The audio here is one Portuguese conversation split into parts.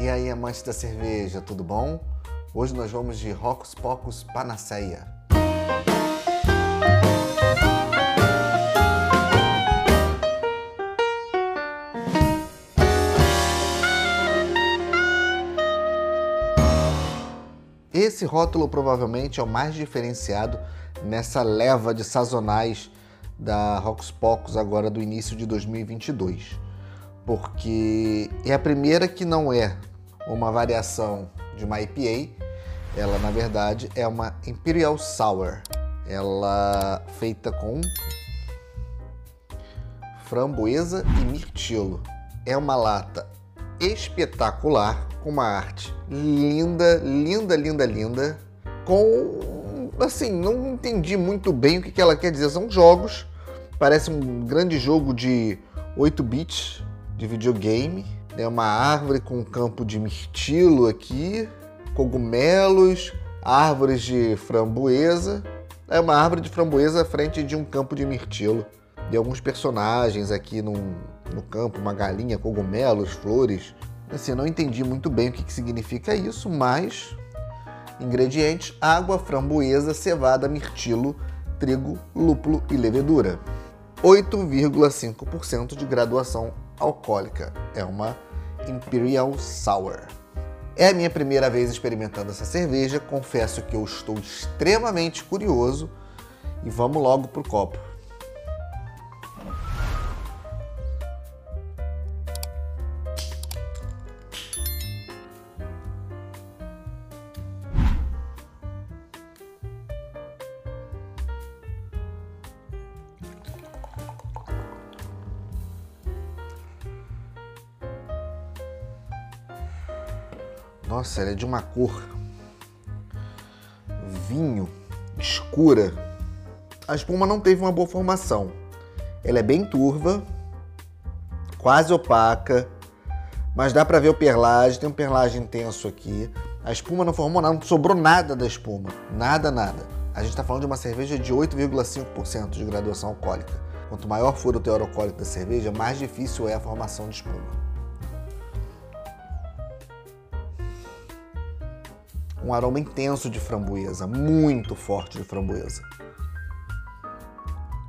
E aí, amantes da cerveja, tudo bom? Hoje nós vamos de Rocos Pocos Panaceia. Esse rótulo provavelmente é o mais diferenciado nessa leva de sazonais da Rocos Pocos agora do início de 2022, porque é a primeira que não é uma variação de uma IPA, ela na verdade é uma Imperial Sour, ela feita com framboesa e mirtilo. É uma lata espetacular, com uma arte linda, linda, linda, linda, com assim, não entendi muito bem o que ela quer dizer. São jogos, parece um grande jogo de 8 bits de videogame. É uma árvore com um campo de mirtilo aqui, cogumelos, árvores de framboesa. É uma árvore de framboesa à frente de um campo de mirtilo. E alguns personagens aqui no, no campo, uma galinha, cogumelos, flores. Assim, não entendi muito bem o que, que significa isso, mas ingredientes: água, framboesa, cevada, mirtilo, trigo, lúpulo e levedura. 8,5% de graduação alcoólica. É uma Imperial Sour. É a minha primeira vez experimentando essa cerveja, confesso que eu estou extremamente curioso e vamos logo pro copo. Nossa, ela é de uma cor vinho escura. A espuma não teve uma boa formação. Ela é bem turva, quase opaca, mas dá para ver o perlage, tem um perlage intenso aqui. A espuma não formou nada, não sobrou nada da espuma, nada, nada. A gente está falando de uma cerveja de 8,5% de graduação alcoólica. Quanto maior for o teor alcoólico da cerveja, mais difícil é a formação de espuma. Um aroma intenso de framboesa, muito forte de framboesa.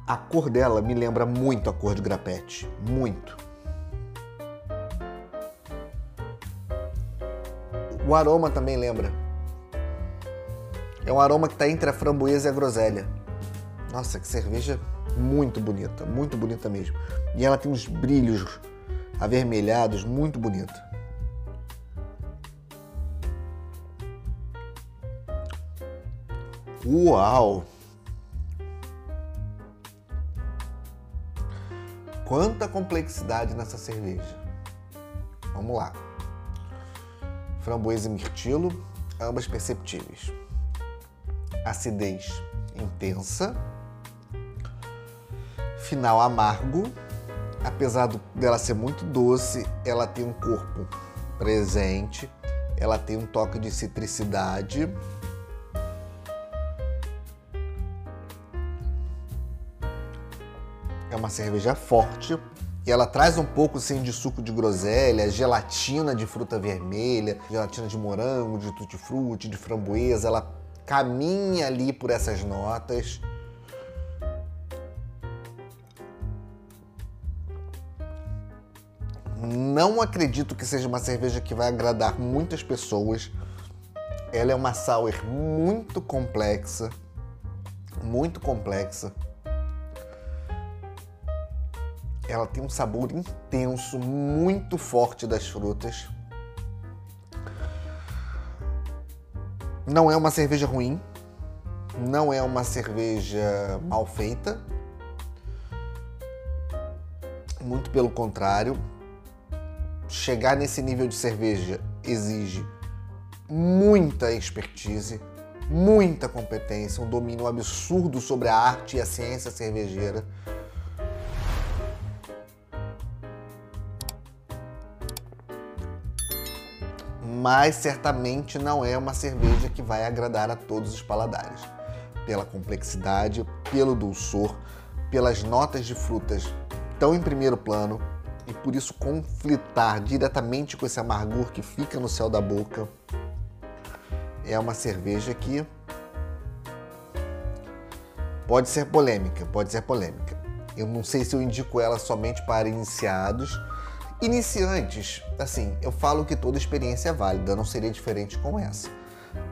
A cor dela me lembra muito a cor de grapete, muito. O aroma também lembra. É um aroma que está entre a framboesa e a groselha. Nossa, que cerveja muito bonita, muito bonita mesmo. E ela tem uns brilhos avermelhados, muito bonita. Uau! Quanta complexidade nessa cerveja. Vamos lá. Framboesa e mirtilo, ambas perceptíveis. Acidez intensa. Final amargo. Apesar dela ser muito doce, ela tem um corpo presente. Ela tem um toque de citricidade uma cerveja forte e ela traz um pouco assim, de suco de groselha, gelatina de fruta vermelha, gelatina de morango, de tutti-frutti, de framboesa. Ela caminha ali por essas notas. Não acredito que seja uma cerveja que vai agradar muitas pessoas. Ela é uma sour muito complexa, muito complexa. Ela tem um sabor intenso, muito forte das frutas. Não é uma cerveja ruim, não é uma cerveja mal feita. Muito pelo contrário, chegar nesse nível de cerveja exige muita expertise, muita competência, um domínio absurdo sobre a arte e a ciência cervejeira. Mas certamente não é uma cerveja que vai agradar a todos os paladares. Pela complexidade, pelo dulçor, pelas notas de frutas tão em primeiro plano e por isso conflitar diretamente com esse amargor que fica no céu da boca. É uma cerveja que pode ser polêmica, pode ser polêmica. Eu não sei se eu indico ela somente para iniciados. Iniciantes, assim, eu falo que toda experiência é válida, não seria diferente com essa.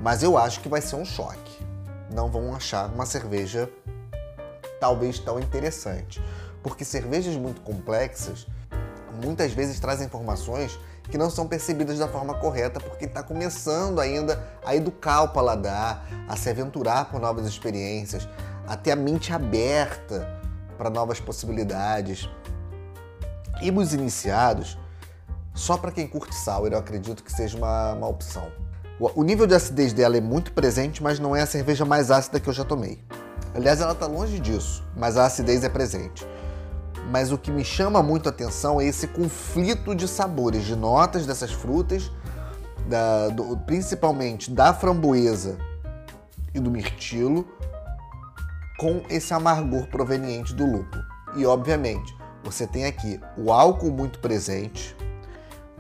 Mas eu acho que vai ser um choque. Não vão achar uma cerveja talvez tão interessante. Porque cervejas muito complexas muitas vezes trazem informações que não são percebidas da forma correta porque está começando ainda a educar o paladar, a se aventurar por novas experiências, a ter a mente aberta para novas possibilidades. E os iniciados, só para quem curte sour, eu acredito que seja uma, uma opção. O nível de acidez dela é muito presente, mas não é a cerveja mais ácida que eu já tomei. Aliás, ela está longe disso, mas a acidez é presente. Mas o que me chama muito a atenção é esse conflito de sabores, de notas dessas frutas, da, do, principalmente da framboesa e do mirtilo, com esse amargor proveniente do lúpulo. E obviamente, você tem aqui o álcool muito presente,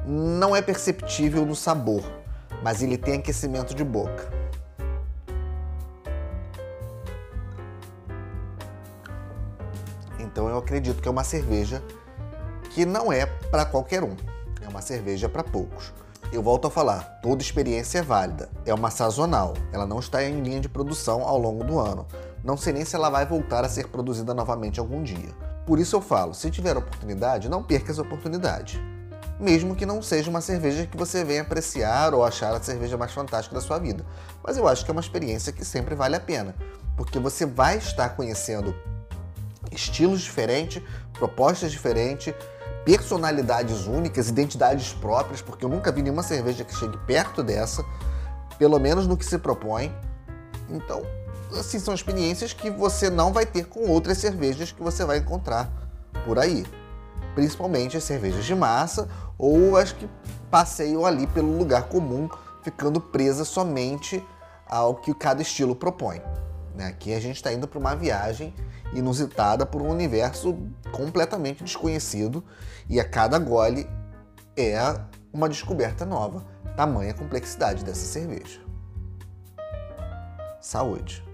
não é perceptível no sabor, mas ele tem aquecimento de boca. Então eu acredito que é uma cerveja que não é para qualquer um, é uma cerveja para poucos. Eu volto a falar, toda experiência é válida, é uma sazonal, ela não está em linha de produção ao longo do ano. Não sei nem se ela vai voltar a ser produzida novamente algum dia. Por isso eu falo, se tiver oportunidade, não perca essa oportunidade. Mesmo que não seja uma cerveja que você venha apreciar ou achar a cerveja mais fantástica da sua vida. Mas eu acho que é uma experiência que sempre vale a pena, porque você vai estar conhecendo estilos diferentes, propostas diferentes, personalidades únicas, identidades próprias, porque eu nunca vi nenhuma cerveja que chegue perto dessa, pelo menos no que se propõe. Então, assim, são experiências que você não vai ter com outras cervejas que você vai encontrar por aí. Principalmente as cervejas de massa ou as que passeiam ali pelo lugar comum, ficando presa somente ao que cada estilo propõe. Né? Aqui a gente está indo para uma viagem inusitada por um universo completamente desconhecido e a cada gole é uma descoberta nova, tamanha complexidade dessa cerveja. Saúde!